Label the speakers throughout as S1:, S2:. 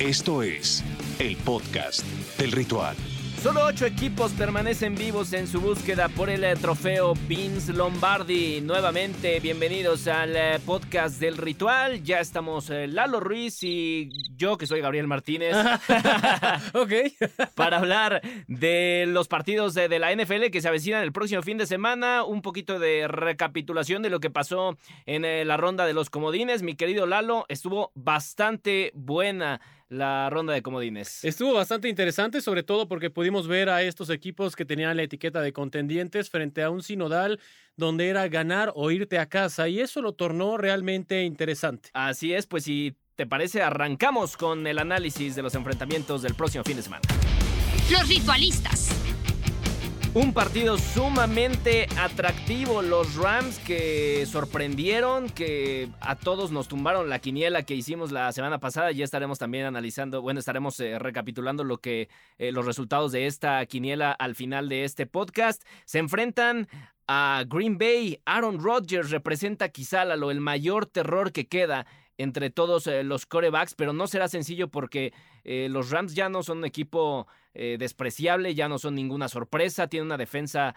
S1: Esto es el podcast del ritual.
S2: Solo ocho equipos permanecen vivos en su búsqueda por el eh, trofeo Vince Lombardi. Nuevamente, bienvenidos al eh, podcast del ritual. Ya estamos eh, Lalo Ruiz y yo, que soy Gabriel Martínez.
S3: ok.
S2: para hablar de los partidos de, de, la NFL que se avecinan el próximo fin de semana. Un poquito de recapitulación de lo que pasó en la ronda de los comodines. Mi querido Lalo, estuvo bastante buena la ronda de comodines.
S3: Estuvo bastante interesante, sobre todo porque pudimos ver a estos equipos que tenían la etiqueta de contendientes frente a un sinodal donde era ganar o irte a casa y eso lo tornó realmente interesante.
S2: Así es, pues si te parece, arrancamos con el análisis de los enfrentamientos del próximo fin de semana.
S4: Los ritualistas
S2: un partido sumamente atractivo. Los Rams que sorprendieron, que a todos nos tumbaron la quiniela que hicimos la semana pasada. Ya estaremos también analizando, bueno, estaremos eh, recapitulando lo que eh, los resultados de esta quiniela al final de este podcast. Se enfrentan a Green Bay. Aaron Rodgers representa quizá lo el mayor terror que queda entre todos eh, los corebacks, pero no será sencillo porque eh, los Rams ya no son un equipo eh, despreciable, ya no son ninguna sorpresa, tiene una defensa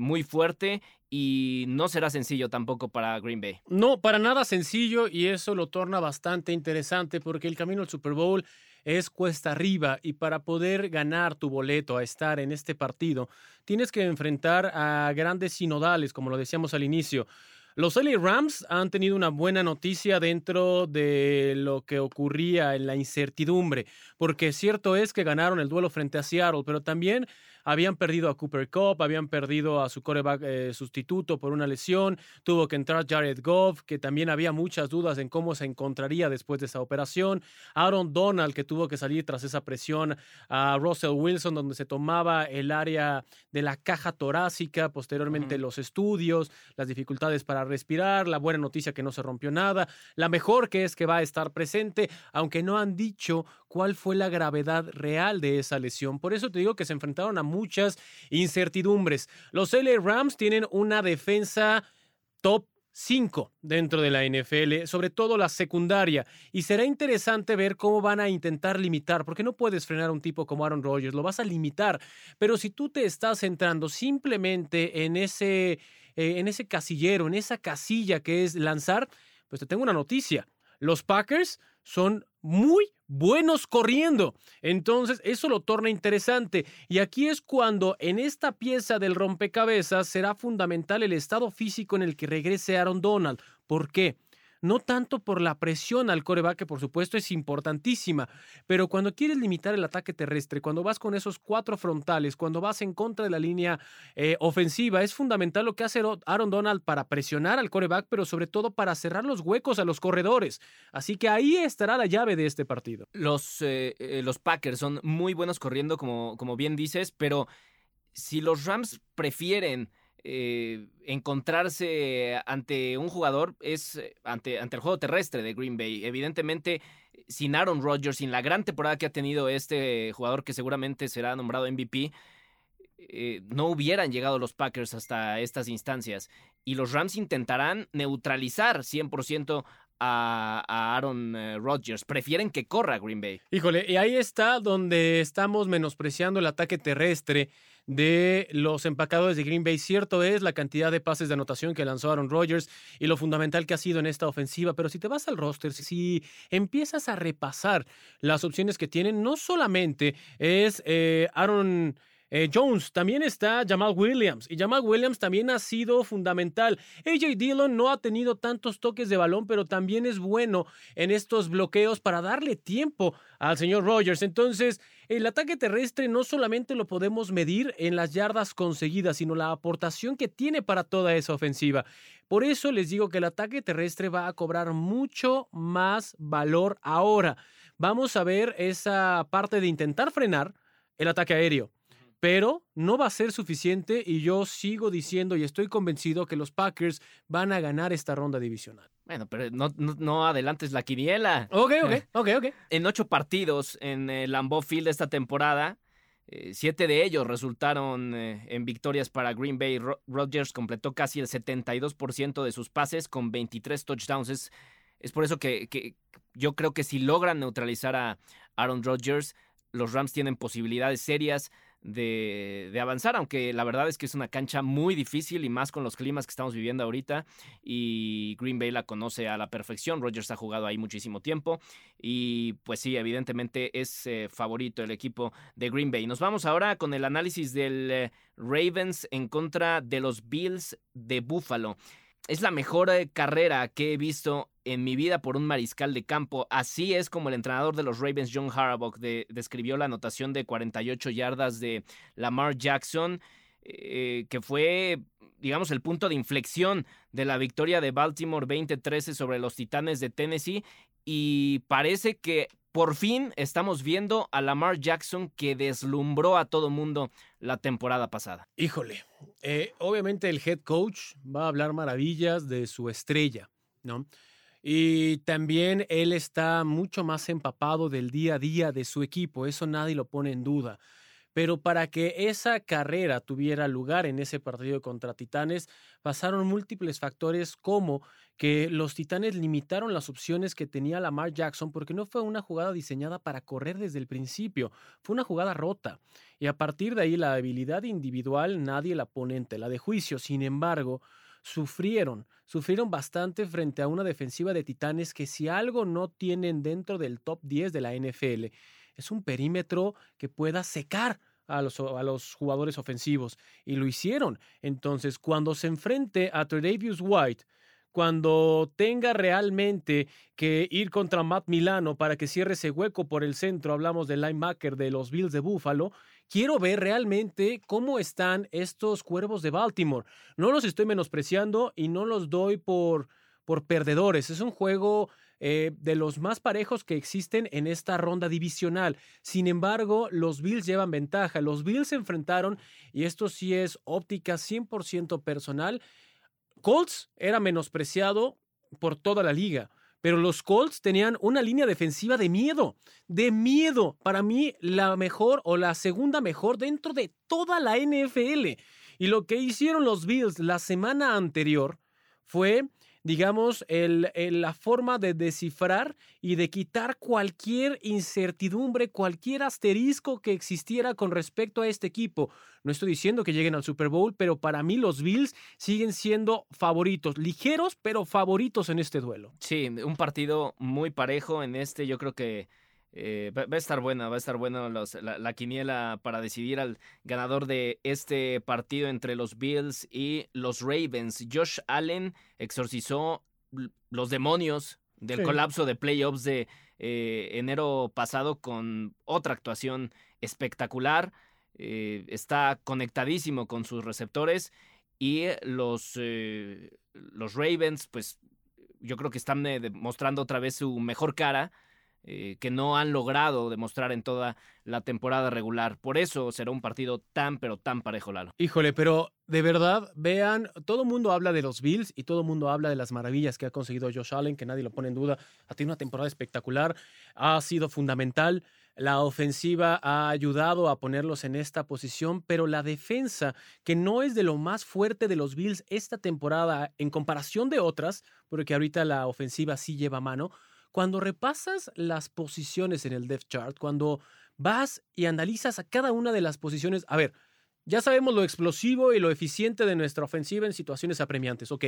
S2: muy fuerte y no será sencillo tampoco para Green Bay.
S3: No, para nada sencillo y eso lo torna bastante interesante porque el camino al Super Bowl es cuesta arriba y para poder ganar tu boleto a estar en este partido tienes que enfrentar a grandes sinodales, como lo decíamos al inicio. Los LA Rams han tenido una buena noticia dentro de lo que ocurría en la incertidumbre, porque cierto es que ganaron el duelo frente a Seattle, pero también habían perdido a Cooper Cup, habían perdido a su coreback eh, sustituto por una lesión, tuvo que entrar Jared Goff, que también había muchas dudas en cómo se encontraría después de esa operación, Aaron Donald, que tuvo que salir tras esa presión a Russell Wilson, donde se tomaba el área de la caja torácica, posteriormente los estudios, las dificultades para respirar, la buena noticia que no se rompió nada, la mejor que es que va a estar presente, aunque no han dicho cuál fue la gravedad real de esa lesión. Por eso te digo que se enfrentaron a muchas incertidumbres. Los LA Rams tienen una defensa top 5 dentro de la NFL, sobre todo la secundaria. Y será interesante ver cómo van a intentar limitar, porque no puedes frenar a un tipo como Aaron Rodgers, lo vas a limitar. Pero si tú te estás centrando simplemente en ese, eh, en ese casillero, en esa casilla que es lanzar, pues te tengo una noticia. Los Packers son muy buenos corriendo. Entonces, eso lo torna interesante. Y aquí es cuando en esta pieza del rompecabezas será fundamental el estado físico en el que regrese Aaron Donald. ¿Por qué? No tanto por la presión al coreback, que por supuesto es importantísima, pero cuando quieres limitar el ataque terrestre, cuando vas con esos cuatro frontales, cuando vas en contra de la línea eh, ofensiva, es fundamental lo que hace Aaron Donald para presionar al coreback, pero sobre todo para cerrar los huecos a los corredores. Así que ahí estará la llave de este partido.
S2: Los, eh, eh, los Packers son muy buenos corriendo, como, como bien dices, pero si los Rams prefieren eh, encontrarse ante un jugador es eh, ante, ante el juego terrestre de Green Bay. Evidentemente, sin Aaron Rodgers, sin la gran temporada que ha tenido este jugador que seguramente será nombrado MVP, eh, no hubieran llegado los Packers hasta estas instancias. Y los Rams intentarán neutralizar 100% a, a, Aaron Rodgers. Prefieren que corra Green Bay.
S3: Híjole, y ahí está donde estamos menospreciando el ataque terrestre de los empacadores de Green Bay. Cierto es la cantidad de pases de anotación que lanzó Aaron Rodgers y lo fundamental que ha sido en esta ofensiva, pero si te vas al roster, si empiezas a repasar las opciones que tienen, no solamente es eh, Aaron... Eh, Jones, también está Jamal Williams y Jamal Williams también ha sido fundamental. AJ Dillon no ha tenido tantos toques de balón, pero también es bueno en estos bloqueos para darle tiempo al señor Rogers. Entonces, el ataque terrestre no solamente lo podemos medir en las yardas conseguidas, sino la aportación que tiene para toda esa ofensiva. Por eso les digo que el ataque terrestre va a cobrar mucho más valor ahora. Vamos a ver esa parte de intentar frenar el ataque aéreo pero no va a ser suficiente y yo sigo diciendo y estoy convencido que los Packers van a ganar esta ronda divisional.
S2: Bueno, pero no, no, adelantes la quiniela.
S3: Ok, ok, ok, ok.
S2: En ocho partidos en el Lambeau Field esta temporada, eh, siete de ellos resultaron eh, en victorias para Green Bay. Rodgers completó casi el 72% de sus pases con 23 touchdowns. Es, por eso que, yo creo que si logran neutralizar a, Aaron Rodgers, los Rams tienen posibilidades serias de, avanzar, aunque la verdad es que es una cancha muy difícil y más con los climas que estamos viviendo ahorita y Green Bay la conoce a la perfección, Rodgers ha jugado ahí muchísimo tiempo y pues sí, evidentemente es eh, favorito el equipo de Green Bay. Nos vamos ahora con el análisis del eh, Ravens en contra de los Bills de Buffalo. Es la mejor eh, carrera que he visto en mi vida por un mariscal de campo. Así es como el entrenador de los Ravens, John Harbaugh, describió la anotación de 48 yardas de Lamar Jackson, eh, que fue, digamos, el punto de inflexión de la victoria de Baltimore 20-13 sobre los Titanes de Tennessee. Y parece que por fin estamos viendo a Lamar Jackson que deslumbró a todo mundo la temporada pasada.
S3: Híjole, eh, obviamente el head coach va a hablar maravillas de su estrella, ¿no? Y también él está mucho más empapado del día a día de su equipo, eso nadie lo pone en duda. Pero para que esa carrera tuviera lugar en ese partido contra Titanes, pasaron múltiples factores como que los Titanes limitaron las opciones que tenía Lamar Jackson porque no fue una jugada diseñada para correr desde el principio, fue una jugada rota. Y a partir de ahí la habilidad individual nadie la pone en tela de juicio. Sin embargo, sufrieron, sufrieron bastante frente a una defensiva de Titanes que si algo no tienen dentro del top 10 de la NFL, es un perímetro que pueda secar a los, a los, jugadores ofensivos. Y lo hicieron. Entonces, cuando se enfrente a Tredavious White, cuando tenga realmente que ir contra Matt Milano para que cierre ese hueco por el centro, hablamos del linebacker de los Bills de Buffalo, quiero ver realmente cómo están estos cuervos de Baltimore. No los estoy menospreciando y no los doy por, por perdedores. Es un juego eh, de los más parejos que existen en esta ronda divisional. Sin embargo, los Bills llevan ventaja. Los Bills se enfrentaron, y esto sí es óptica 100% personal. Colts era menospreciado por toda la liga. Pero los Colts tenían una línea defensiva de miedo, de miedo. Para mí, la mejor o la segunda mejor dentro de toda la NFL. Y lo que hicieron los Bills la semana anterior fue digamos, el, la forma de descifrar y de quitar cualquier incertidumbre, cualquier asterisco que existiera con respecto a este equipo. No estoy diciendo que lleguen al Super Bowl, pero para mí los Bills siguen siendo favoritos, ligeros, pero favoritos en este duelo.
S2: Sí, un partido muy parejo en este, yo creo que eh, va, a estar buena, va a estar buena la, quiniela para decidir al ganador de este partido entre los Bills y los Ravens. Josh Allen exorcizó los demonios del colapso de playoffs de eh, enero pasado con otra actuación espectacular. Eh, está conectadísimo con sus receptores y los, los Ravens, pues yo creo que están mostrando otra vez su mejor cara eh, que no han logrado demostrar en toda la temporada regular. Por eso será un partido tan, pero tan parejo, Lalo.
S3: Híjole, pero de verdad, vean, todo el mundo habla de los Bills y todo el mundo habla de las maravillas que ha conseguido Josh Allen, que nadie lo pone en duda. Ha tenido una temporada espectacular, ha sido fundamental. La ofensiva ha ayudado a ponerlos en esta posición, pero la defensa, que no es de lo más fuerte de los Bills esta temporada en comparación de otras, porque ahorita la ofensiva sí lleva mano, cuando repasas las posiciones en el depth chart, cuando vas y analizas a cada una de las posiciones, a ver, ya sabemos lo explosivo y lo eficiente de nuestra ofensiva en situaciones apremiantes, ok.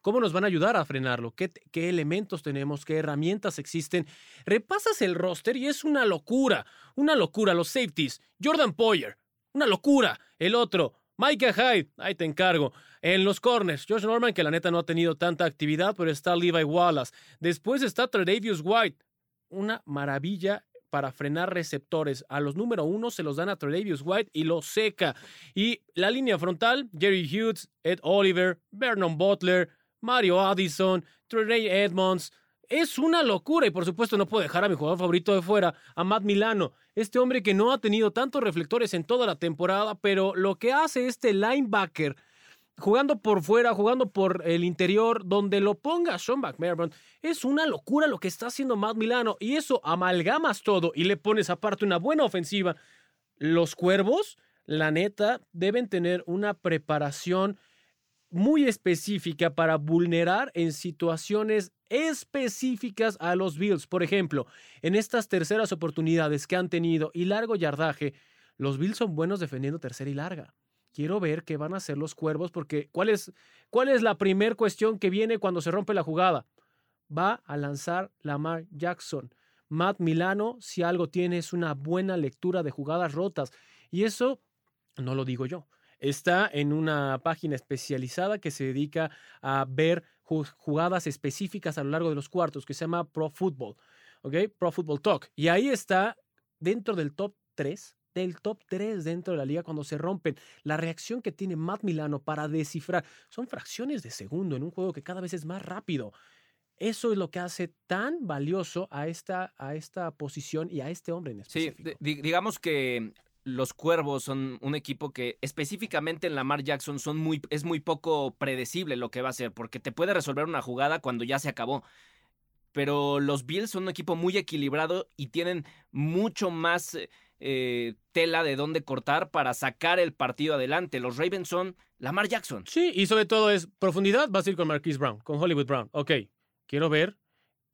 S3: ¿Cómo nos van a ayudar a frenarlo? ¿Qué, ¿Qué, elementos tenemos? ¿Qué herramientas existen? Repasas el roster y es una locura, una locura. Los safeties, Jordan Poyer, una locura. El otro, Micah Hyde, ahí te encargo. En los corners, Josh Norman, que la neta no ha tenido tanta actividad, pero está Levi Wallace. Después está Tredavious White. Una maravilla para frenar receptores. A los número uno se los dan a Tredavious White y lo seca. Y la línea frontal, Jerry Hughes, Ed Oliver, Vernon Butler, Mario Addison, Trey Edmonds. Es una locura y por supuesto no puedo dejar a mi jugador favorito de fuera, a Matt Milano, este hombre que no ha tenido tantos reflectores en toda la temporada, pero lo que hace este linebacker jugando por fuera, jugando por el interior, donde lo ponga Sean McMahon, es una locura lo que está haciendo Matt Milano y eso amalgamas todo y le pones aparte una buena ofensiva. Los cuervos, la neta, deben tener una preparación muy específica para vulnerar en situaciones específicas a los Bills. Por ejemplo, en estas terceras oportunidades que han tenido y largo yardaje, los Bills son buenos defendiendo tercera y larga. Quiero ver qué van a hacer los cuervos, porque ¿cuál es, cuál es la primera cuestión que viene cuando se rompe la jugada? Va a lanzar Lamar Jackson. Matt Milano, si algo tiene, es una buena lectura de jugadas rotas. Y eso no lo digo yo. Está en una página especializada que se dedica a ver jugadas específicas a lo largo de los cuartos, que se llama Pro Football. ¿Ok? Pro Football Talk. Y ahí está dentro del top 3 del top 3 dentro de la liga cuando se rompen. La reacción que tiene Matt Milano para descifrar son fracciones de segundo en un juego que cada vez es más rápido. Eso es lo que hace tan valioso a esta, a esta posición y a este hombre en específico.
S2: Sí, digamos que los Cuervos son un equipo que específicamente en Lamar Jackson son muy, es muy poco predecible lo que va a hacer, porque te puede resolver una jugada cuando ya se acabó. Pero los Bills son un equipo muy equilibrado y tienen mucho más eh, tela de dónde cortar para sacar el partido adelante. Los Ravens son Lamar Jackson.
S3: Sí, y sobre todo es profundidad, vas a ir con Marquise Brown, con Hollywood Brown. Ok, quiero ver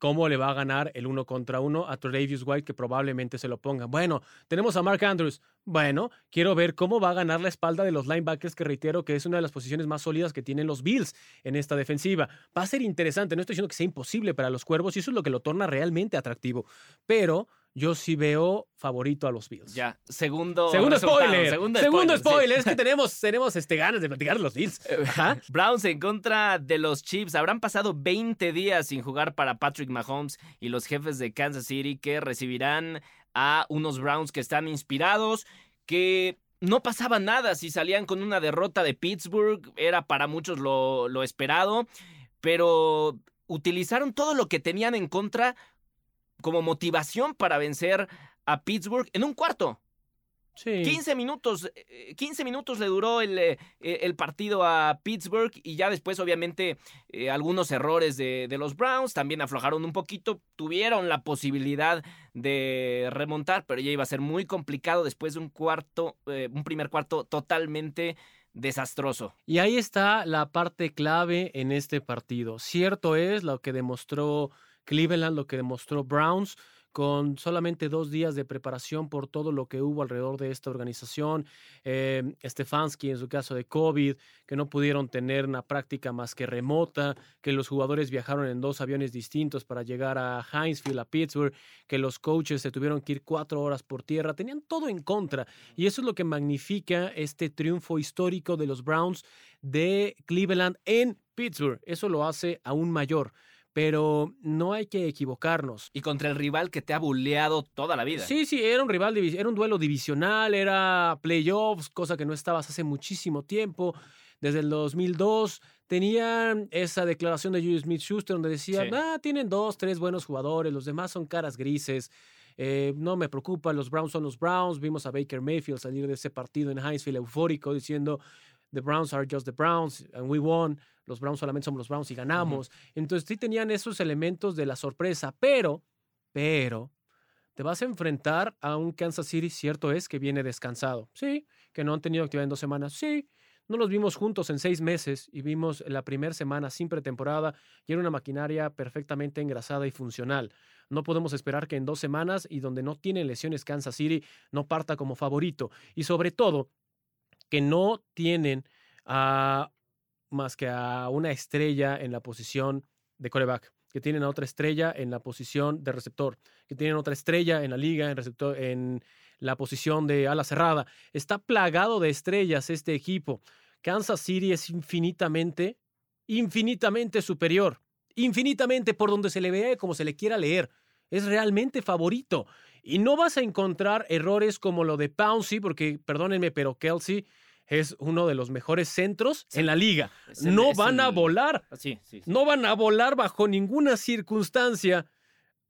S3: cómo le va a ganar el uno contra uno a Travis White, que probablemente se lo ponga. Bueno, tenemos a Mark Andrews. Bueno, quiero ver cómo va a ganar la espalda de los linebackers, que reitero que es una de las posiciones más sólidas que tienen los Bills en esta defensiva. Va a ser interesante, no estoy diciendo que sea imposible para los cuervos, y eso es lo que lo torna realmente atractivo. Pero yo sí veo favorito a los Bills.
S2: Ya, segundo.
S3: Segundo spoiler. Segundo, spoiler. Es que tenemos, tenemos este, ganas de platicar de los Bills.
S2: Browns en contra de los Chiefs. Habrán pasado 20 días sin jugar para Patrick Mahomes y los jefes de Kansas City que recibirán a unos Browns que están inspirados, que no pasaba nada si salían con una derrota de Pittsburgh. Era para muchos lo, lo esperado. Pero utilizaron todo lo que tenían en contra como motivación para vencer a Pittsburgh en un cuarto. Sí. 15 minutos, 15 eh, minutos le duró el, eh, el, partido a Pittsburgh y ya después obviamente eh, algunos errores de, de, los Browns también aflojaron un poquito, tuvieron la posibilidad de remontar, pero ya iba a ser muy complicado después de un cuarto, un primer cuarto totalmente desastroso.
S3: Y ahí está la parte clave en este partido. Cierto es lo que demostró Cleveland, lo que demostró Browns con solamente dos días de preparación por todo lo que hubo alrededor de esta organización. Eh, Stefanski, en su caso de COVID, que no pudieron tener una práctica más que remota, que los jugadores viajaron en dos aviones distintos para llegar a Hinesfield, a Pittsburgh, que los coaches se tuvieron que ir cuatro horas por tierra, tenían todo en contra. Y eso es lo que magnifica este triunfo histórico de los Browns de Cleveland en Pittsburgh. Eso lo hace aún mayor pero no hay que equivocarnos.
S2: Y contra el rival que te ha bulleado toda la vida.
S3: Sí, sí, era un rival, era un duelo divisional, era playoffs, cosa que no estabas hace muchísimo tiempo. Desde el 2002 tenían esa declaración de Julius Smith-Schuster donde decía, ah, tienen dos, tres buenos jugadores, los demás son caras grises. Eh, no me preocupa, los Browns son los Browns. Vimos a Baker Mayfield salir de ese partido en Hinesfield eufórico diciendo, the Browns are just the Browns and we won los Browns solamente somos los Browns y ganamos. Entonces sí tenían esos elementos de la sorpresa, pero, pero, te vas a enfrentar a un Kansas City, cierto es, que viene descansado. Sí, que no han tenido actividad en dos semanas. Sí, no los vimos juntos en seis meses y vimos la primera semana sin pretemporada y era una maquinaria perfectamente engrasada y funcional. No podemos esperar que en dos semanas y donde no tiene lesiones Kansas City no parta como favorito. Y sobre todo, que no tienen a más que a una estrella en la posición de coreback, que tienen a otra estrella en la posición de receptor, que tienen otra estrella en la liga en, receptor, en la posición de ala cerrada. Está plagado de estrellas este equipo. Kansas City es infinitamente, infinitamente superior, infinitamente por donde se le vea como se le quiera leer. Es realmente favorito. Y no vas a encontrar errores como lo de Pouncey, porque perdónenme, pero Kelsey es uno de los mejores centros en la liga. no van a volar. No van a volar bajo ninguna circunstancia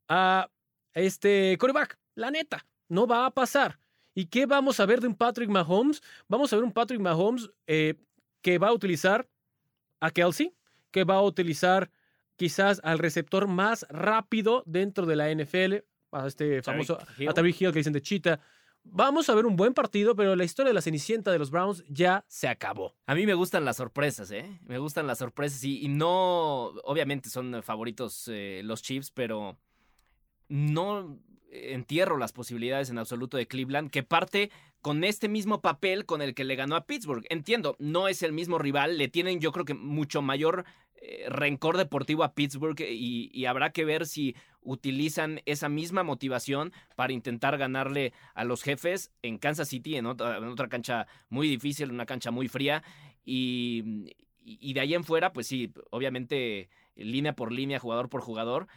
S3: a este coreback. La neta, no va a pasar. ¿Y qué vamos a ver de un Patrick Mahomes? Vamos a ver un Patrick Mahomes eh, que va a utilizar a Kelsey, que va a utilizar quizás al receptor más rápido dentro de la NFL, a este famoso, a Hill que dicen de Cheetah, Vamos a ver un buen partido, pero la historia de la Cenicienta de los Browns ya se acabó.
S2: A mí me gustan las sorpresas, ¿eh? Me gustan las sorpresas y, y no, obviamente son favoritos eh, los Chiefs, pero no entierro las posibilidades en absoluto de Cleveland, que parte con este mismo papel con el que le ganó a Pittsburgh. Entiendo, no es el mismo rival, le tienen yo creo que mucho mayor eh, rencor deportivo a Pittsburgh y, y, habrá que ver si utilizan esa misma motivación para intentar ganarle a los jefes en Kansas City, en otra, en otra cancha muy difícil, una cancha muy fría. Y, y de ahí en fuera, pues sí, obviamente línea por línea, jugador por jugador,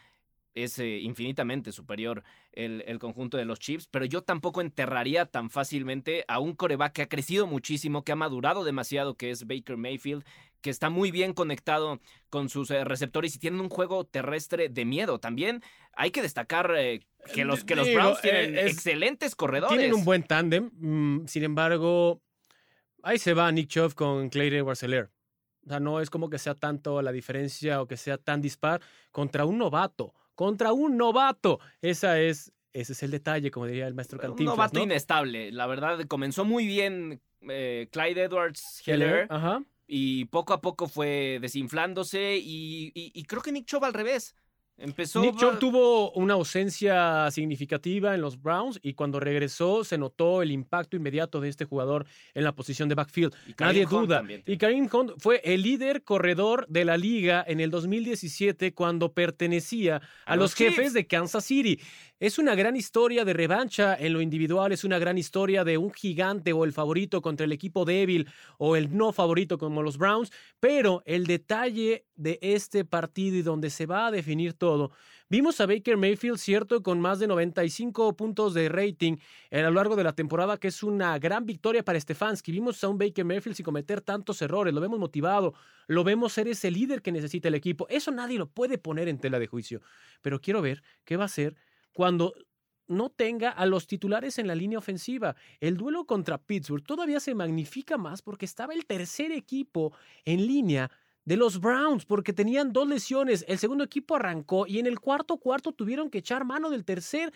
S2: es eh, infinitamente superior el, el, conjunto de los Chiefs, pero yo tampoco enterraría tan fácilmente a un coreback que ha crecido muchísimo, que ha madurado demasiado, que es Baker Mayfield, que está muy bien conectado con sus eh, receptores y tienen un juego terrestre de miedo. También hay que destacar eh, que los, que los
S3: Digo,
S2: Browns tienen
S3: es-
S2: excelentes corredores.
S3: Tienen un buen tándem, mm, sin embargo, ahí se va Nick Chubb con Clay edwards helaire O sea, no es como que sea tanto la diferencia o que sea tan dispar contra un novato, contra un novato. Esa es, ese es el detalle, como diría el maestro
S2: un
S3: Cantinflas,
S2: novato
S3: ¿no?
S2: inestable. La verdad, comenzó muy bien eh, Clyde Edwards Heller
S3: Ajá.
S2: y poco a poco fue desinflándose y, y- y creo que Nick Chubb al revés. Empezó
S3: Nick Chubb tuvo una ausencia significativa en los Browns y cuando regresó se notó el impacto inmediato de este jugador en la posición de backfield. Nadie
S2: Hunt
S3: duda.
S2: también.
S3: Y Kareem Hunt fue el líder corredor de la liga en el 2017 cuando pertenecía a,
S2: A
S3: los,
S2: los
S3: jefes de Kansas City. Es una gran historia de revancha en lo individual, es una gran historia de un gigante o el favorito contra el equipo débil o el no favorito como los Browns, pero el detalle de este partido y donde se va a definir todo, vimos a Baker Mayfield, cierto, con más de 95 puntos de rating a lo largo de la temporada, que es una gran victoria para Stefanski. Vimos a un Baker Mayfield sin cometer tantos errores, lo vemos motivado, lo vemos ser ese líder que necesita el equipo. Eso nadie lo puede poner en tela de juicio. Pero quiero ver qué va a hacer cuando no tenga a los titulares en la línea ofensiva. El duelo contra Pittsburgh todavía se magnifica más porque estaba el tercer equipo en línea de los Browns porque tenían dos lesiones. El segundo equipo arrancó y en el cuarto cuarto tuvieron que echar mano del tercer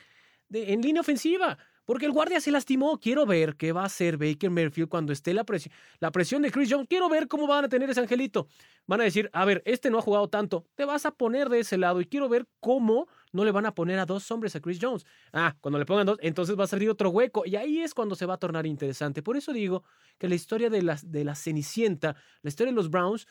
S3: en línea ofensiva porque el guardia se lastimó. Quiero ver qué va a hacer Baker Mayfield cuando esté la presión, la presión de Chris Jones. Quiero ver cómo van a tener ese angelito. Van a decir, a ver, este no ha jugado tanto, te vas a poner de ese lado y quiero ver cómo no le van a poner a dos hombres a Chris Jones. Ah, cuando le pongan dos, entonces va a salir otro hueco y ahí es cuando se va a tornar interesante. Por eso digo que la historia de de la Cenicienta, la historia de los Browns,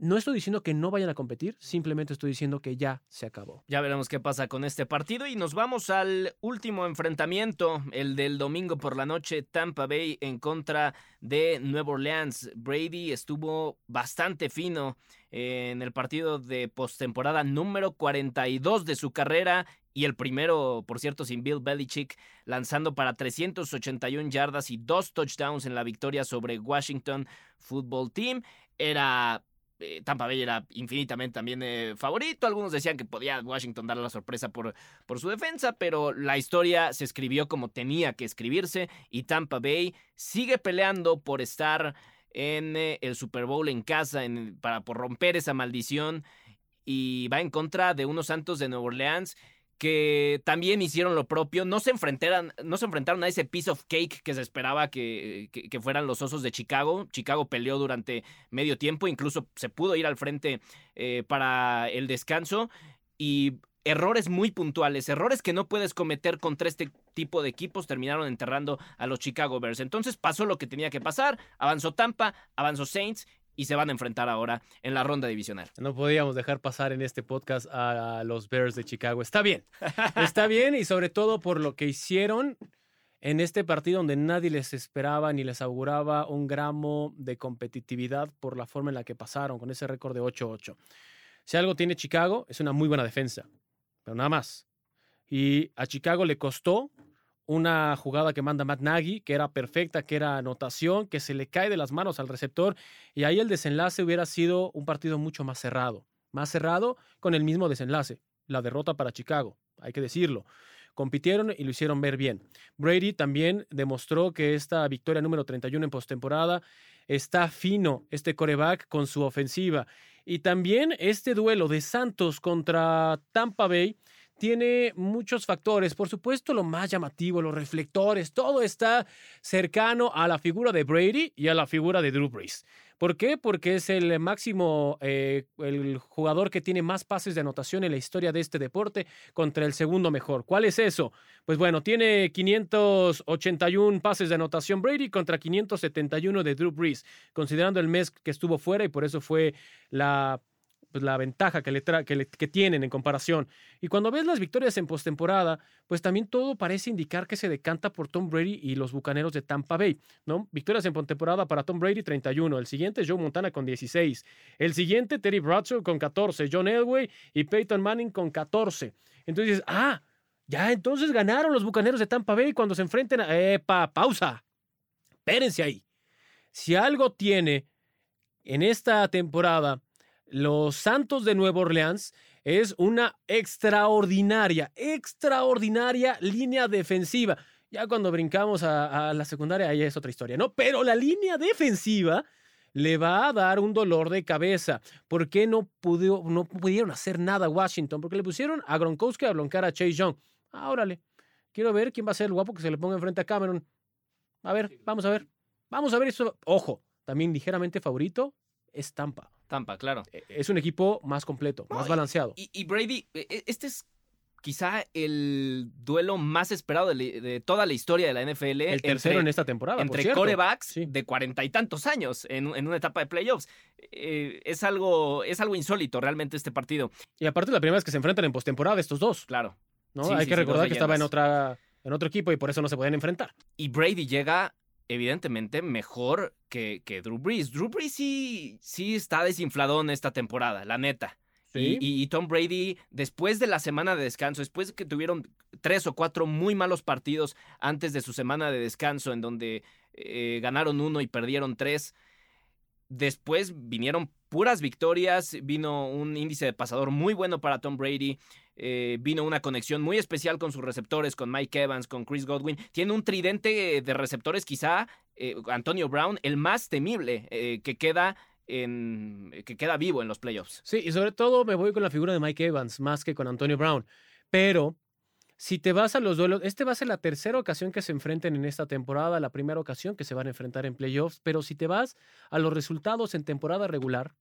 S3: no estoy diciendo que no vayan a competir, simplemente estoy diciendo que ya se acabó.
S2: Ya veremos qué pasa con este partido y nos vamos al último enfrentamiento, el del domingo por la noche, Tampa Bay en contra de Nueva Orleans. Brady estuvo bastante fino en el partido de postemporada número 42 de su carrera y el primero, por cierto, sin Bill Belichick, lanzando para 381 yardas y dos touchdowns en la victoria sobre Washington Football Team. Era eh, Tampa Bay era infinitamente también eh, favorito. Algunos decían que podía Washington dar la sorpresa por, por su defensa, pero la historia se escribió como tenía que escribirse y Tampa Bay sigue peleando por estar en eh, el Super Bowl en casa para por romper esa maldición y va en contra de unos Santos de Nueva Orleans que también hicieron lo propio, no se enfrentaron, no se enfrentaron a ese piece of cake que se esperaba que, que- fueran los Osos de Chicago. Chicago peleó durante medio tiempo, incluso se pudo ir al frente eh, para el descanso y errores muy puntuales, errores que no puedes cometer contra este tipo de equipos terminaron enterrando a los Chicago Bears. Entonces pasó lo que tenía que pasar, avanzó Tampa, avanzó Saints y se van a enfrentar ahora en la ronda divisional.
S3: No podíamos dejar pasar en este podcast a los Bears de Chicago. Está bien, está bien y sobre todo por lo que hicieron en este partido donde nadie les esperaba ni les auguraba un gramo de competitividad por la forma en la que pasaron con ese récord de 8-8. Si algo tiene Chicago, es una muy buena defensa, pero nada más. Y a Chicago le costó una jugada que manda Matt Nagy, que era perfecta, que era anotación, que se le cae de las manos al receptor, y ahí el desenlace hubiera sido un partido mucho más cerrado, más cerrado con el mismo desenlace, la derrota para Chicago, hay que decirlo. Compitieron y lo hicieron ver bien. Brady también demostró que esta victoria número 31 en postemporada está fino este coreback con su ofensiva. Y también este duelo de Santos contra Tampa Bay tiene muchos factores. Por supuesto, lo más llamativo, los reflectores, todo está cercano a la figura de Brady y a la figura de Drew Brees. ¿Por qué? Porque es el máximo, eh, el jugador que tiene más pases de anotación en la historia de este deporte contra el segundo mejor. ¿Cuál es eso? Pues bueno, tiene 581 pases de anotación Brady contra 571 de Drew Brees, considerando el mes que estuvo fuera y por eso fue la pues, la ventaja que, le que, que, tienen en comparación. Y cuando ves las victorias en postemporada, pues también todo parece indicar que se decanta por Tom Brady y los Bucaneros de Tampa Bay, ¿no? Victorias en postemporada para Tom Brady 31, el siguiente Joe Montana con 16, el siguiente Terry Bradshaw con 14, John Elway y Peyton Manning con 14. Entonces, ah, ya entonces ganaron los Bucaneros de Tampa Bay cuando se enfrenten a... ¡Epa! ¡Pausa! Espérense ahí. Si algo tiene en esta temporada los Santos de Nueva Orleans es una extraordinaria, extraordinaria línea defensiva. Ya cuando brincamos a, la secundaria, ahí es otra historia, ¿no? Pero la línea defensiva le va a dar un dolor de cabeza. ¿Por qué no, pudo, no pudieron hacer nada a Washington? Porque le pusieron a Gronkowski a broncar a Chase Young. Ah, órale. Quiero ver quién va a ser el guapo que se le ponga enfrente a Cameron. A ver, vamos a ver. Vamos a ver eso. Ojo, también ligeramente favorito es Tampa.
S2: Claro.
S3: E, es un equipo más completo, más balanceado.
S2: Y, Brady, e, e, este es quizá el duelo más esperado de, toda la historia de la NFL.
S3: El tercero en esta temporada.
S2: Entre corebacks de cuarenta y tantos años en, una etapa de playoffs. Eh, es, algo, es algo insólito realmente este partido.
S3: Y aparte la primera vez que se enfrentan en postemporada estos dos.
S2: Claro.
S3: ¿no? Hay que recordar que estaba en, otra, en otro equipo y por eso no se pueden enfrentar.
S2: Y Brady llega evidentemente mejor que, que Drew Brees. Drew Brees sí, sí está desinfladón esta temporada, la neta. Y, Tom Brady, después de la semana de descanso, después de que tuvieron tres o cuatro muy malos partidos antes de su semana de descanso, en donde eh, ganaron uno y perdieron tres, después vinieron puras victorias, vino un índice de pasador muy bueno para Tom Brady, eh, vino una conexión muy especial con sus receptores, con Mike Evans, con Chris Godwin. Tiene un tridente de receptores, quizá eh, Antonio Brown, el más temible eh, que queda que queda vivo en los playoffs.
S3: Sí, y sobre todo me voy con la figura de Mike Evans más que con Antonio Brown. Pero si te vas a los duelos, este va a ser la tercera ocasión que se enfrenten en esta temporada, la primera ocasión que se van a enfrentar en playoffs, pero si te vas a los resultados en temporada regular,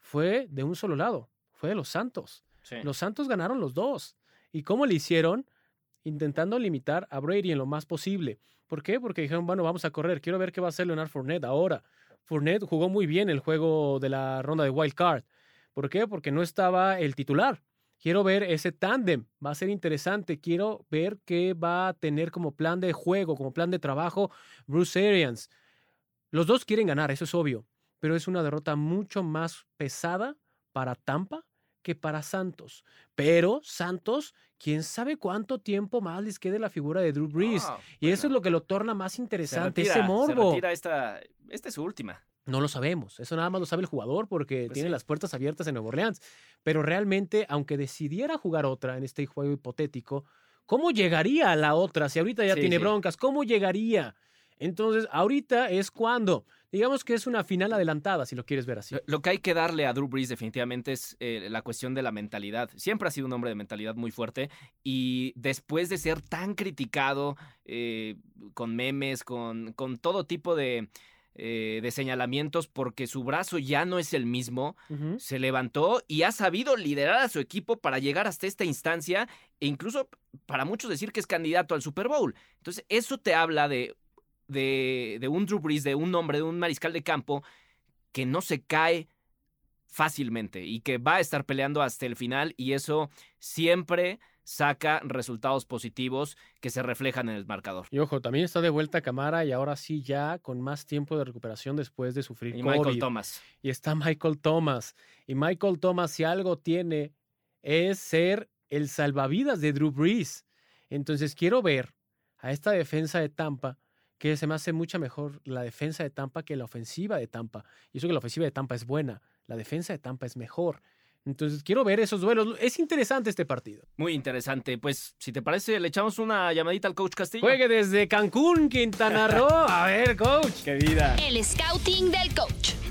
S3: fue de un solo lado, fue de los Santos. Los Santos ganaron los dos. ¿Y cómo le hicieron? Intentando limitar a Brady en lo más posible. ¿Por qué? Porque dijeron, bueno, vamos a correr. Quiero ver qué va a hacer Leonard Fournette ahora. Fournette jugó muy bien el juego de la ronda de Wild Card. ¿Por qué? Porque no estaba el titular. Quiero ver ese tándem. Va a ser interesante. Quiero ver qué va a tener como plan de juego, como plan de trabajo Bruce Arians. Los dos quieren ganar, eso es obvio. Pero es una derrota mucho más pesada para Tampa que para Santos. Pero Santos, quién sabe cuánto tiempo más les quede la figura de Drew Brees. y eso es lo que lo torna más interesante, ese morbo.
S2: Se retira esta, esta es su última.
S3: No lo sabemos, eso nada más lo sabe el jugador porque pues tiene las puertas abiertas en Nueva Orleans. Pero realmente, aunque decidiera jugar otra en este juego hipotético, ¿cómo llegaría a la otra? Si ahorita ya tiene broncas, ¿cómo llegaría? Entonces, ahorita es cuando digamos que es una final adelantada, si lo quieres ver así.
S2: Lo que hay que darle a Drew Brees definitivamente es eh, la cuestión de la mentalidad. Siempre ha sido un hombre de mentalidad muy fuerte y después de ser tan criticado eh, con memes, con, con, todo tipo de... Eh, de señalamientos porque su brazo ya no es el mismo, se levantó y ha sabido liderar a su equipo para llegar hasta esta instancia e incluso para muchos decir que es candidato al Super Bowl. Entonces, eso te habla de de, un Drew Brees, de un hombre, de un mariscal de campo que no se cae fácilmente y que va a estar peleando hasta el final y eso siempre saca resultados positivos que se reflejan en el marcador.
S3: Y ojo, también está de vuelta a Camara y ahora sí ya con más tiempo de recuperación después de sufrir
S2: y Michael Thomas.
S3: Y está Michael Thomas. Y Michael Thomas si algo tiene es ser el salvavidas de Drew Brees. Entonces quiero ver a esta defensa de Tampa que se me hace mucha mejor la defensa de Tampa que la ofensiva de Tampa. Y eso que la ofensiva de Tampa es buena, la defensa de Tampa es mejor. Entonces quiero ver esos duelos. Es interesante este partido.
S2: Muy interesante. Pues si te parece, le echamos una llamadita al coach Castillo.
S3: Juegue desde Cancún, Quintana Roo. A ver, coach.
S2: Qué vida.
S4: El scouting del coach.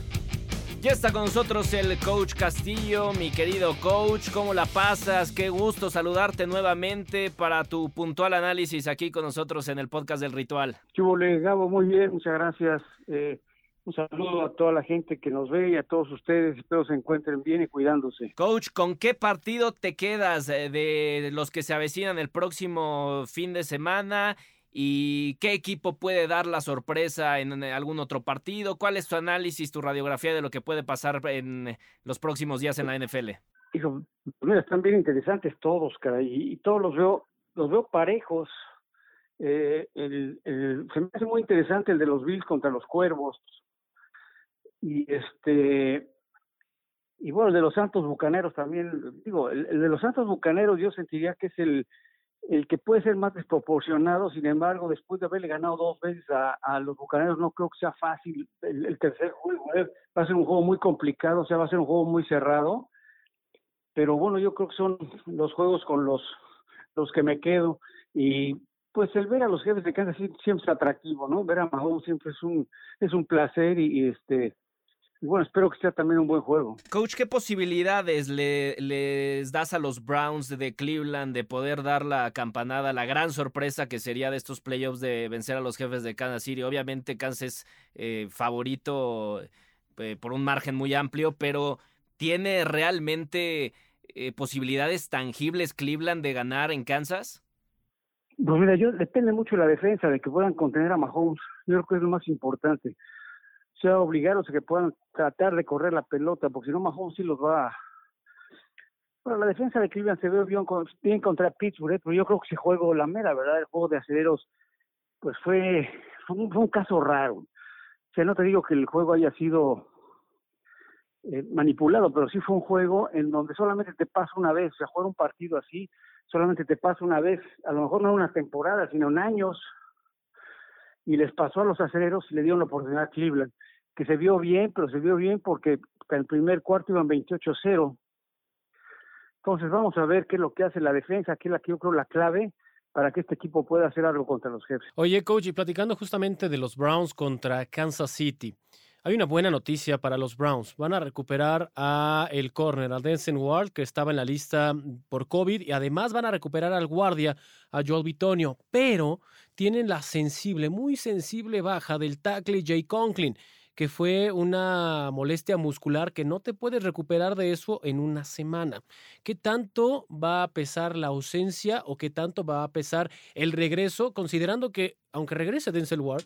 S2: Ya está con nosotros el coach Castillo, mi querido coach. ¿Cómo la pasas? Qué gusto saludarte nuevamente para tu puntual análisis aquí con nosotros en el podcast del ritual.
S5: Chúbole, Gabo, muy bien, muchas gracias. Eh, un saludo a toda la gente que nos ve y a todos ustedes. Espero se encuentren bien y cuidándose.
S2: Coach, ¿con qué partido te quedas eh, de los que se avecinan el próximo fin de semana? ¿Y qué equipo puede dar la sorpresa en algún otro partido? ¿Cuál es tu análisis, tu radiografía de lo que puede pasar en los próximos días en la NFL?
S5: Hijo, mira, están bien interesantes todos, y, todos los veo, los veo parejos. Eh, el, se me hace muy interesante el de los Bills contra los Cuervos. Y este y bueno, el de los Santos Bucaneros también, digo, el de los Santos Bucaneros yo sentiría que es el, el que puede ser más desproporcionado, sin embargo, después de haberle ganado dos veces a, los Bucaneros, no creo que sea fácil el, tercer juego. ¿eh? Va a ser un juego muy complicado, o sea, va a ser un juego muy cerrado. Pero bueno, yo creo que son los juegos con los, los que me quedo. Y pues el ver a los jefes de Kansas siempre es atractivo, ¿no? Ver a Mahomes siempre es un, es un placer y este bueno, espero que sea también un buen juego.
S2: Coach, ¿qué posibilidades le, les das a los Browns de Cleveland de poder dar la campanada, la gran sorpresa que sería de estos playoffs de vencer a los jefes de Kansas City? Obviamente Kansas es eh, favorito eh, por un margen muy amplio, pero ¿tiene realmente eh, posibilidades tangibles Cleveland de ganar en Kansas?
S5: Pues mira, yo depende mucho de la defensa, de que puedan contener a Mahomes. Yo creo que es lo más importante sea obligarlos a que puedan tratar de correr la pelota, porque si no Mahomes sí los va. Bueno, la defensa de Cleveland se ve bien, bien contra Pittsburgh, ¿eh? pero yo creo que ese juego, la mera verdad, el juego de aceleros, pues fue, fue, un, caso raro. O sea, no te digo que el juego haya sido eh, manipulado, pero sí fue un juego en donde solamente te pasa una vez, o sea, jugar un partido así, solamente te pasa una vez, a lo mejor no una temporada, sino en años, y les pasó a los aceleros y le dieron la oportunidad a Cleveland que se vio bien, pero se vio bien porque en el primer cuarto iban 28-0. Entonces vamos a ver qué es lo que hace la defensa, qué es la que yo creo la clave para que este equipo pueda hacer algo contra los jefes.
S3: Oye, coach, y platicando justamente de los Browns contra Kansas City, hay una buena noticia para los Browns. Van a recuperar a el corner, a Denson Ward, que estaba en la lista por COVID, y además van a recuperar al guardia, a Joel Bitonio, pero tienen la sensible, muy sensible baja del tackle Jay Conklin que fue una molestia muscular que no te puedes recuperar de eso en una semana. ¿Qué tanto va a pesar la ausencia o qué tanto va a pesar el regreso, considerando que, aunque regrese Denzel Ward,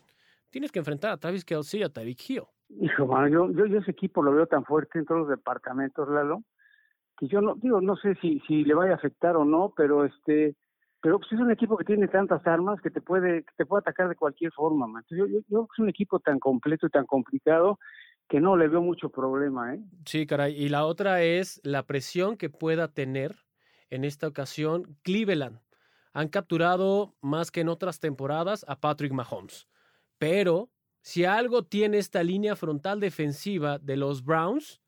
S3: tienes que enfrentar a Travis Kelsey y a Tyreek Hill?
S5: Hijo, yo, yo, ese equipo lo veo tan fuerte en todos los departamentos, Lalo, que yo no, digo, no sé si, si le vaya a afectar o no, pero este, pero pues es un equipo que tiene tantas armas que te puede que te puede atacar de cualquier forma man. Yo, yo, yo es un equipo tan completo y tan complicado que no le veo mucho problema ¿eh?
S3: sí caray y la otra es la presión que pueda tener en esta ocasión Cleveland han capturado más que en otras temporadas a Patrick Mahomes pero si algo tiene esta línea frontal defensiva de los Browns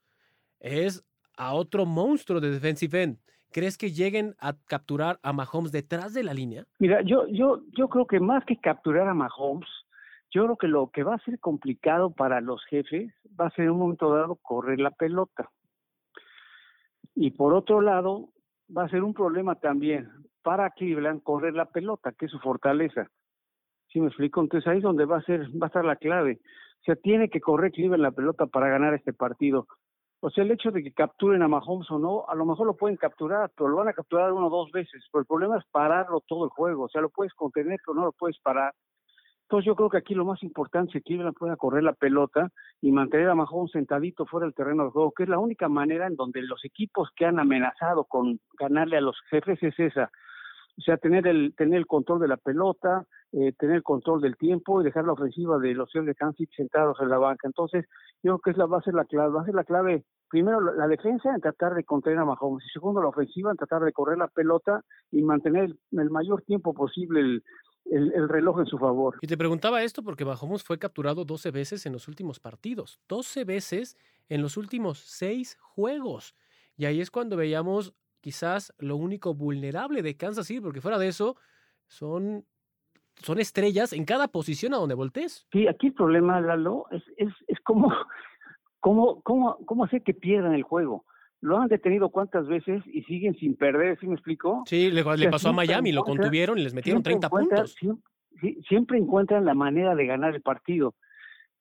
S3: es a otro monstruo de defensive end ¿Crees que lleguen a capturar a Mahomes detrás de la línea?
S5: Mira, yo, yo, yo creo que más que capturar a Mahomes, yo creo que lo que va a ser complicado para los jefes va a ser en un momento dado correr la pelota. Y por otro lado, va a ser un problema también para Cleveland correr la pelota, que es su fortaleza. ¿Sí me explico? Entonces ahí es donde va a ser, va a estar la clave. O sea, tiene que correr Cleveland la pelota para ganar este partido. O sea, el hecho de que capturen a Mahomes o no, a lo mejor lo pueden capturar, pero lo van a capturar uno o dos veces. Pero el problema es pararlo todo el juego. O sea, lo puedes contener, pero no lo puedes parar. Entonces yo creo que aquí lo más importante es que Cleveland pueda correr la pelota y mantener a Mahomes sentadito fuera del terreno de juego, que es la única manera en donde los equipos que han amenazado con ganarle a los jefes es esa. O sea, tener el, tener el control de la pelota, eh, tener el control del tiempo y dejar la ofensiva de los de Kansas sentados en la banca. Entonces, yo creo que es la, va a ser la clave, va a ser la clave, primero la, defensa en tratar de contener a Mahomes y segundo la ofensiva en tratar de correr la pelota y mantener el, el mayor tiempo posible el, el, reloj en su favor.
S3: Y te preguntaba esto porque Mahomes fue capturado 12 veces en los últimos partidos, 12 veces en los últimos 6 juegos. Y ahí es cuando veíamos quizás lo único vulnerable de Kansas City, porque fuera de eso son, son estrellas en cada posición a donde voltees.
S5: Sí, aquí el problema, Lalo, es, es, es como, ¿cómo, cómo, cómo hacer que pierdan el juego? Lo han detenido cuántas veces y siguen sin perder, ¿sí me explico?
S3: Sí, le, pasó a Miami, lo contuvieron y les metieron 30 puntos.
S5: Siempre, siempre encuentran la manera de ganar el partido.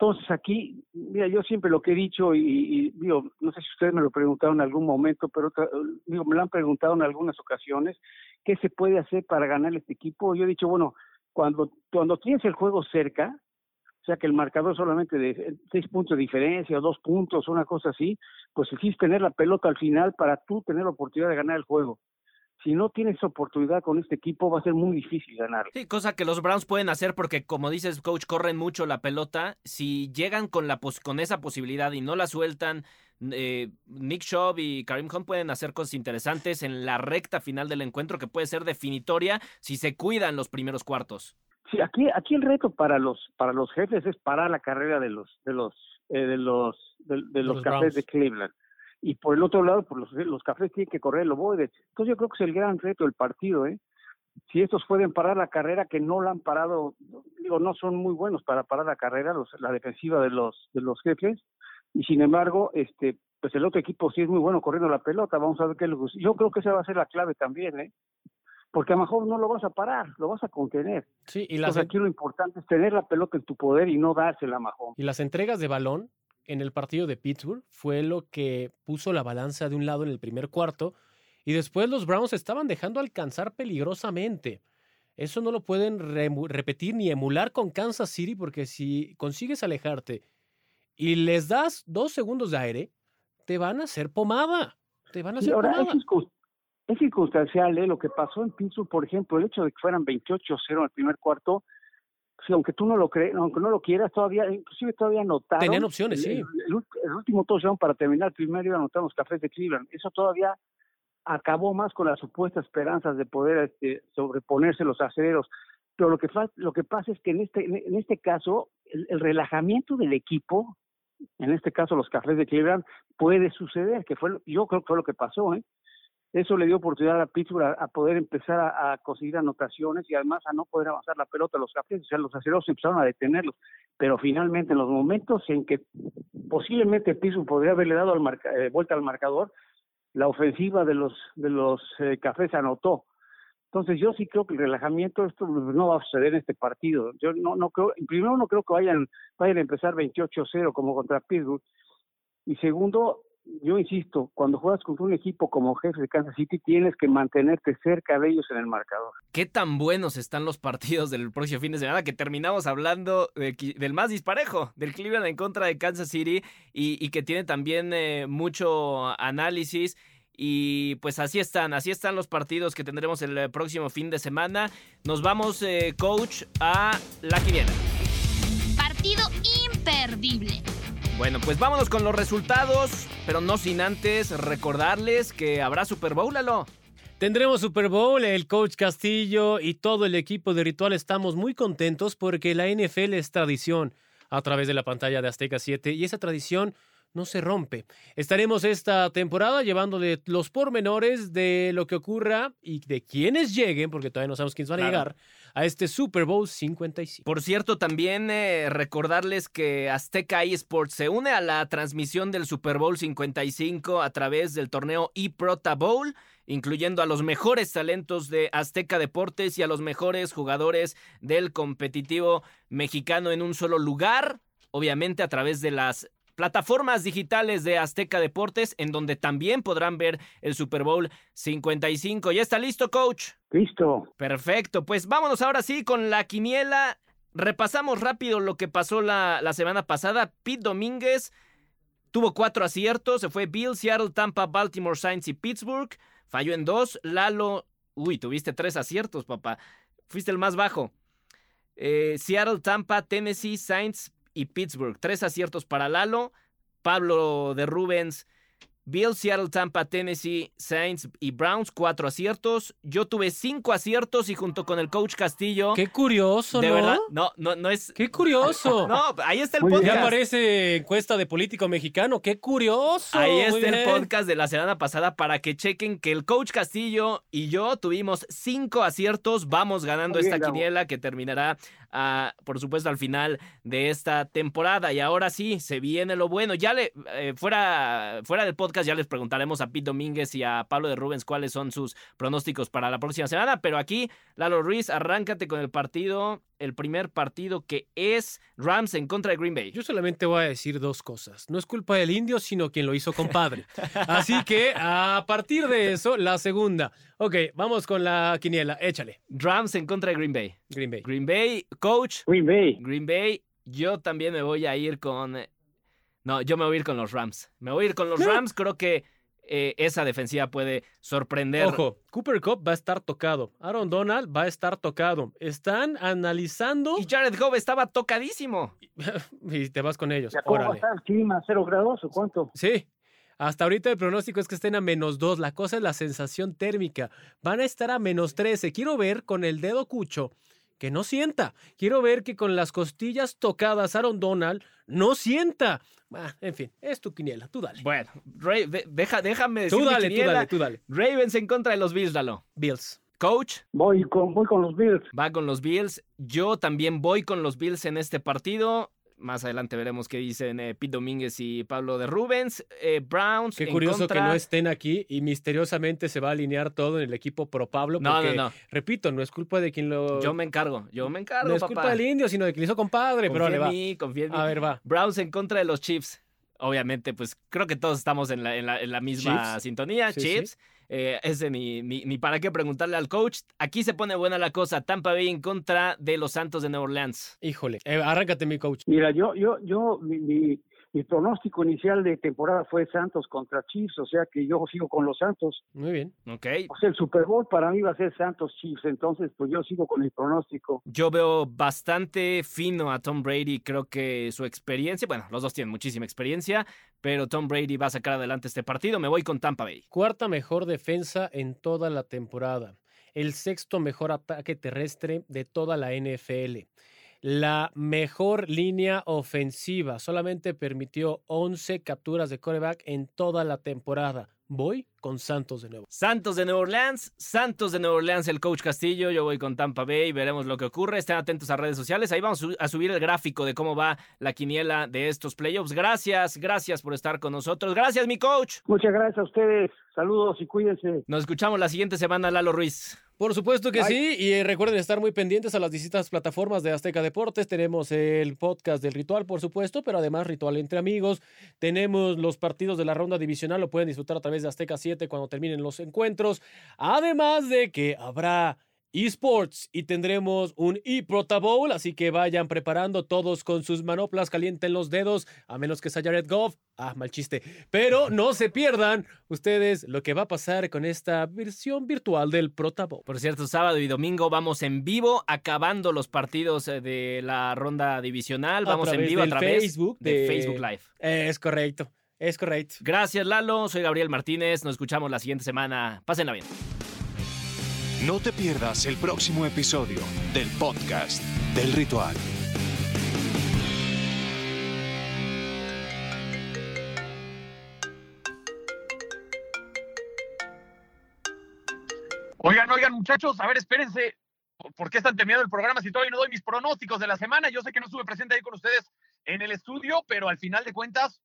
S5: Entonces aquí, mira, yo siempre lo que he dicho y, digo, no sé si ustedes me lo preguntaron en algún momento, pero digo, me lo han preguntado en algunas ocasiones, ¿qué se puede hacer para ganar este equipo? Yo he dicho, bueno, cuando, cuando tienes el juego cerca, o sea que el marcador solamente de seis puntos de diferencia o dos puntos, una cosa así, pues existe tener la pelota al final para tú tener la oportunidad de ganar el juego si no tienes oportunidad con este equipo, va a ser muy difícil ganar.
S2: Sí, cosa que los Browns pueden hacer porque, como dices, coach, corren mucho la pelota. Si llegan con, la con esa posibilidad y no la sueltan, eh, Nick Chubb y Karim Hunt pueden hacer cosas interesantes en la recta final del encuentro que puede ser definitoria si se cuidan los primeros cuartos.
S5: Sí, aquí, aquí el reto para los, para los jefes es parar la carrera de los, de los, eh, de los, de, los, cafés de Cleveland y por el otro lado, por los, los cafés tienen que correr el ovoide. Entonces yo creo que es el gran reto del partido, ¿eh? Si estos pueden parar la carrera, que no la han parado, digo, no son muy buenos para parar la carrera, los, la defensiva de los, de los jefes, y sin embargo, este, pues el otro equipo sí es muy bueno corriendo la pelota, vamos a ver qué les gusta. Yo creo que esa va a ser la clave también, ¿eh? Porque a lo mejor no lo vas a parar, lo vas a contener.
S3: Sí, y
S5: las... Entonces aquí lo importante es tener la pelota en tu poder y no dársela a Mahón.
S3: Y las entregas de balón en el partido de Pittsburgh fue lo que puso la balanza de un lado en el primer cuarto y después los Browns estaban dejando alcanzar peligrosamente. Eso no lo pueden repetir ni emular con Kansas City porque si consigues alejarte y les das dos segundos de aire, te van a hacer pomada. Te van a hacer
S5: ahora,
S3: pomada.
S5: Es, circunstancial ¿eh? lo que pasó en Pittsburgh, por ejemplo, el hecho de que fueran 28-0 en el primer cuarto sí, aunque tú no lo crees, aunque no lo quieras, todavía, inclusive todavía anotaron.
S3: Tenían opciones,
S5: sí.
S3: El,
S5: el, último touchdown para terminar primero iba a anotar los cafés de Cleveland. Eso todavía acabó más con las supuestas esperanzas de poder este, sobreponerse los acereros. Pero lo que, lo que pasa es que en este, en este caso, el, el relajamiento del equipo, en este caso los cafés de Cleveland, puede suceder, que fue, yo creo que fue lo que pasó, ¿eh? Eso le dio oportunidad a Pittsburgh a, poder empezar a, conseguir anotaciones y además a no poder avanzar la pelota a los cafés. O sea, los aceros empezaron a detenerlos. Pero finalmente, en los momentos en que posiblemente Pittsburgh podría haberle dado al eh, vuelta al marcador, la ofensiva de los, de los eh, cafés anotó. Entonces yo sí creo que el relajamiento esto no va a suceder en este partido. Yo no no creo, primero no creo que vayan vayan a empezar 28-0 como contra Pittsburgh y segundo yo insisto, cuando juegas contra un equipo como jefe de Kansas City, tienes que mantenerte cerca de ellos en el marcador.
S2: ¿Qué tan buenos están los partidos del próximo fin de semana? Que terminamos hablando del más disparejo, del Cleveland en contra de Kansas City y, que tiene también eh, mucho análisis. Y pues así están, así están los partidos que tendremos el eh, próximo fin de semana. Nos vamos, eh, coach, a la quiniela.
S4: Partido imperdible.
S2: Bueno, pues vámonos con los resultados, pero no sin antes recordarles que habrá Super Bowl, Lalo.
S3: Tendremos Super Bowl, el coach Castillo y todo el equipo de Ritual estamos muy contentos porque la NFL es tradición a través de la pantalla de Azteca 7 y esa tradición no se rompe. Estaremos esta temporada llevándole los pormenores de lo que ocurra y de quienes lleguen, porque todavía no sabemos quiénes van a llegar, a este Super Bowl 55.
S2: Por cierto, también eh, recordarles que Azteca eSports se une a la transmisión del Super Bowl 55 a través del torneo eProta Bowl incluyendo a los mejores talentos de Azteca Deportes y a los mejores jugadores del competitivo mexicano en un solo lugar, obviamente a través de las plataformas digitales de Azteca Deportes, en donde también podrán ver el Super Bowl 55. ¿Ya está listo, coach?
S5: Listo.
S2: Perfecto, pues vámonos ahora sí con la quiniela. Repasamos rápido lo que pasó la, la semana pasada. Pete Domínguez tuvo cuatro aciertos. Se fue Bill, Seattle, Tampa, Baltimore, Saints y Pittsburgh. Falló en dos. Lalo, uy, tuviste tres aciertos, papá. Fuiste el más bajo. Eh, Seattle, Tampa, Tennessee, Saints, y Pittsburgh. Tres aciertos para Lalo. Pablo de Rubens Bill, Seattle, Tampa, Tennessee, Saints y Browns, cuatro aciertos. Yo tuve cinco aciertos y junto con el coach Castillo.
S3: Qué curioso,
S2: de
S3: ¿no?
S2: verdad, no, no, no es.
S3: Qué curioso.
S2: No, ahí está el podcast.
S3: Ya parece encuesta de político mexicano. Qué curioso.
S2: Ahí
S3: Muy
S2: está el
S3: bien.
S2: podcast de la semana pasada para que chequen que el coach Castillo y yo tuvimos cinco aciertos. Vamos ganando
S5: bien,
S2: esta quiniela que terminará, ah, por supuesto, al final de esta temporada. Y ahora sí, se viene lo bueno. Ya le, eh, fuera, fuera del podcast, ya les preguntaremos a Pete Domínguez y a Pablo de Rubens cuáles son sus pronósticos para la próxima semana. Pero aquí, Lalo Ruiz, arráncate con el partido, el primer partido que es Rams en contra de Green Bay.
S3: Yo solamente voy a decir dos cosas. No es culpa del indio, sino quien lo hizo compadre. Así que a partir de eso, la segunda. Ok, vamos con la quiniela. Échale.
S2: Rams en contra de Green Bay.
S3: Green Bay.
S2: Green Bay, coach.
S5: Green Bay.
S2: Green Bay, yo también me voy a ir con. eh, No, yo me voy a ir con los Rams. Me voy a ir con los. Rams. Creo que eh, esa defensiva puede sorprender.
S3: Ojo, Cooper Cup va a estar tocado. Aaron Donald va a estar tocado. Están analizando
S2: Y Jared Goff estaba tocadísimo.
S3: y te vas con ellos.
S5: ¿Ya ¿Cómo va a
S3: Órale.
S5: estar el clima? ¿Cero grados o cuánto?
S3: Sí. Hasta ahorita el pronóstico es que estén a menos 2. La cosa es la sensación térmica. Van a estar a menos 13. Quiero ver con el dedo cucho que no sienta. Quiero ver que con las costillas tocadas Aaron Donald no sienta. Ah, en fin, es tu quiniela. Tú dale.
S2: Bueno, de- deja, déjame decir.
S3: Tú
S2: mi
S3: dale, tú
S2: quiniela.
S3: dale, tú dale.
S2: Ravens en contra de los Bills, Dalo.
S3: Bills.
S2: Coach
S5: Voy con, voy con los Bills.
S2: va con los Bills. Yo también voy con los Bills en este partido. Más adelante veremos qué dicen eh, Pete Domínguez y Pablo de Rubens. Eh, Browns.
S3: Qué
S2: en
S3: curioso
S2: contra-
S3: que no estén aquí y misteriosamente se va a alinear todo en el equipo pro Pablo.
S2: No,
S3: Porque,
S2: no, no.
S3: repito, no es culpa de quien lo.
S2: Yo me encargo, yo me encargo,
S3: no es
S2: papá.
S3: culpa del indio, sino de quien hizo compadre.
S2: Confía
S3: pero
S2: en
S3: va.
S2: mí, confía en mí.
S3: A ver, va.
S2: Browns en contra de los Chiefs. Obviamente, pues creo que todos estamos en la, en la, en la misma
S3: Chiefs.
S2: sintonía.
S3: Sí,
S2: Chiefs. Eh, ese ni, ni, ni para qué preguntarle al coach. Aquí se pone buena la cosa. Tampa Bay en contra de los Santos de Nueva Orleans.
S3: Híjole. Eh, arráncate, mi coach.
S5: Mira, yo, yo, yo, mi, mi, mi pronóstico inicial de temporada fue Santos contra Chiefs, o sea que yo sigo con los Santos.
S3: Muy bien.
S2: ¿Ok?
S5: O sea, el Super Bowl para mí va a ser Santos Chiefs, entonces pues yo sigo con mi pronóstico.
S2: Yo veo bastante fino a Tom Brady. Creo que su experiencia, bueno, los dos tienen muchísima experiencia, pero Tom Brady va a sacar adelante este partido. Me voy con Tampa Bay.
S3: Cuarta mejor defensa en toda la temporada. El sexto mejor ataque terrestre de toda la NFL. La mejor línea ofensiva. Solamente permitió 11 capturas de coreback en toda la temporada. Voy con Santos de nuevo.
S2: Santos de Nueva Orleans, Santos de Nueva Orleans, el coach Castillo, yo voy con Tampa Bay, veremos lo que ocurre, estén atentos a redes sociales, ahí vamos a subir el gráfico de cómo va la quiniela de estos playoffs. Gracias, gracias por estar con nosotros, gracias mi coach.
S5: Muchas gracias a ustedes, saludos y cuídense.
S2: Nos escuchamos la siguiente semana, Lalo Ruiz.
S3: Por supuesto que
S5: Bye.
S3: sí, y eh, recuerden estar muy pendientes a las distintas plataformas de Azteca Deportes. Tenemos el podcast del ritual, por supuesto, pero además ritual entre amigos. Tenemos los partidos de la ronda divisional, lo pueden disfrutar a través de Azteca 7 cuando terminen los encuentros. Además de que habrá esports y tendremos un eProta Bowl, así que vayan preparando todos con sus manoplas, calienten los dedos, a menos que sea Jared Goff. Ah, mal chiste. Pero no se pierdan ustedes lo que va a pasar con esta versión virtual del Prota Bowl.
S2: Por cierto, sábado y domingo vamos en vivo, acabando los partidos eh, de la ronda divisional, vamos en vivo a través
S3: Facebook
S2: de
S3: de-
S2: Facebook Live.
S3: Es correcto, es correcto.
S2: Gracias Lalo, soy Gabriel Martínez, nos escuchamos la siguiente semana, pásenla bien.
S1: No te pierdas el próximo episodio del podcast del ritual.
S6: Oigan, oigan, muchachos, a ver, espérense. ¿Por- ¿Por qué están terminando el programa si todavía no doy mis pronósticos de la semana? Yo sé que no estuve presente ahí con ustedes en el estudio, pero al final de cuentas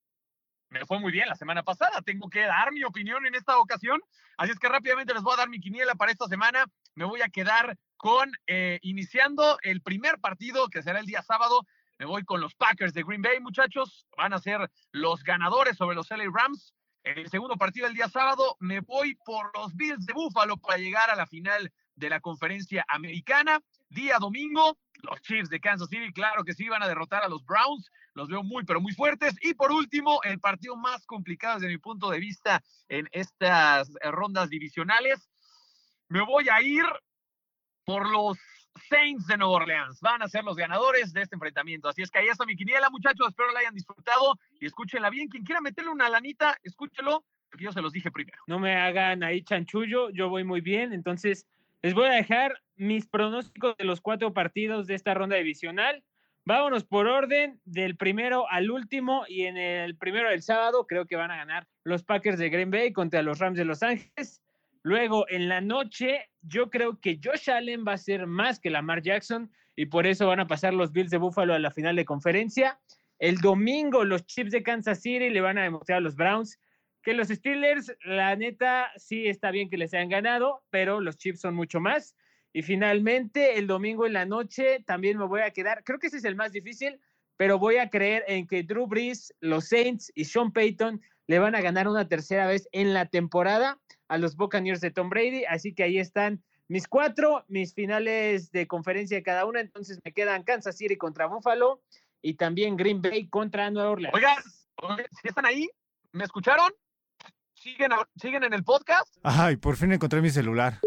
S6: me fue muy bien la semana pasada. Tengo que dar mi opinión en esta ocasión. Así es que rápidamente les voy a dar mi quiniela para esta semana. Me voy a quedar con, eh, iniciando el primer partido, que será el día sábado. Me voy con los Packers de Green Bay, muchachos. Van a ser los ganadores sobre los LA Rams. El segundo partido del día sábado me voy por los Bills de Buffalo para llegar a la final de la conferencia americana. Día domingo, los Chiefs de Kansas City, claro que sí, van a derrotar a los Browns. Los veo muy, pero muy fuertes. Y por último, el partido más complicado desde mi punto de vista en estas rondas divisionales. Me voy a ir por los Saints de Nueva Orleans. Van a ser los ganadores de este enfrentamiento. Así es que ahí está mi quiniela, muchachos. Espero la hayan disfrutado y escúchenla bien. Quien quiera meterle una lanita, escúchelo. porque yo se los dije primero.
S7: No me hagan ahí chanchullo, yo voy muy bien, entonces les voy a dejar mis pronósticos de los cuatro partidos de esta ronda divisional. Vámonos por orden, del primero al último, y en el primero del sábado creo que van a ganar los Packers de Green Bay contra los Rams de Los Ángeles. Luego, en la noche, yo creo que Josh Allen va a ser más que Lamar Jackson y por eso van a pasar los Bills de Buffalo a la final de conferencia. El domingo, los Chiefs de Kansas City le van a demostrar a los Browns que los Steelers, la neta, sí está bien que les hayan ganado, pero los Chiefs son mucho más. Y finalmente, el domingo en la noche, también me voy a quedar, creo que ese es el más difícil, pero voy a creer en que Drew Brees, los Saints y Sean Payton le van a ganar una tercera vez en la temporada a los Buccaneers de Tom Brady. Así que ahí están mis cuatro, mis finales de conferencia de cada una. Entonces me quedan Kansas City contra Buffalo y también Green Bay contra Nueva Orleans.
S6: Oigan, si están ahí, ¿me escucharon? ¿Siguen, ¿Siguen en el podcast?
S8: Ay, por fin encontré mi celular.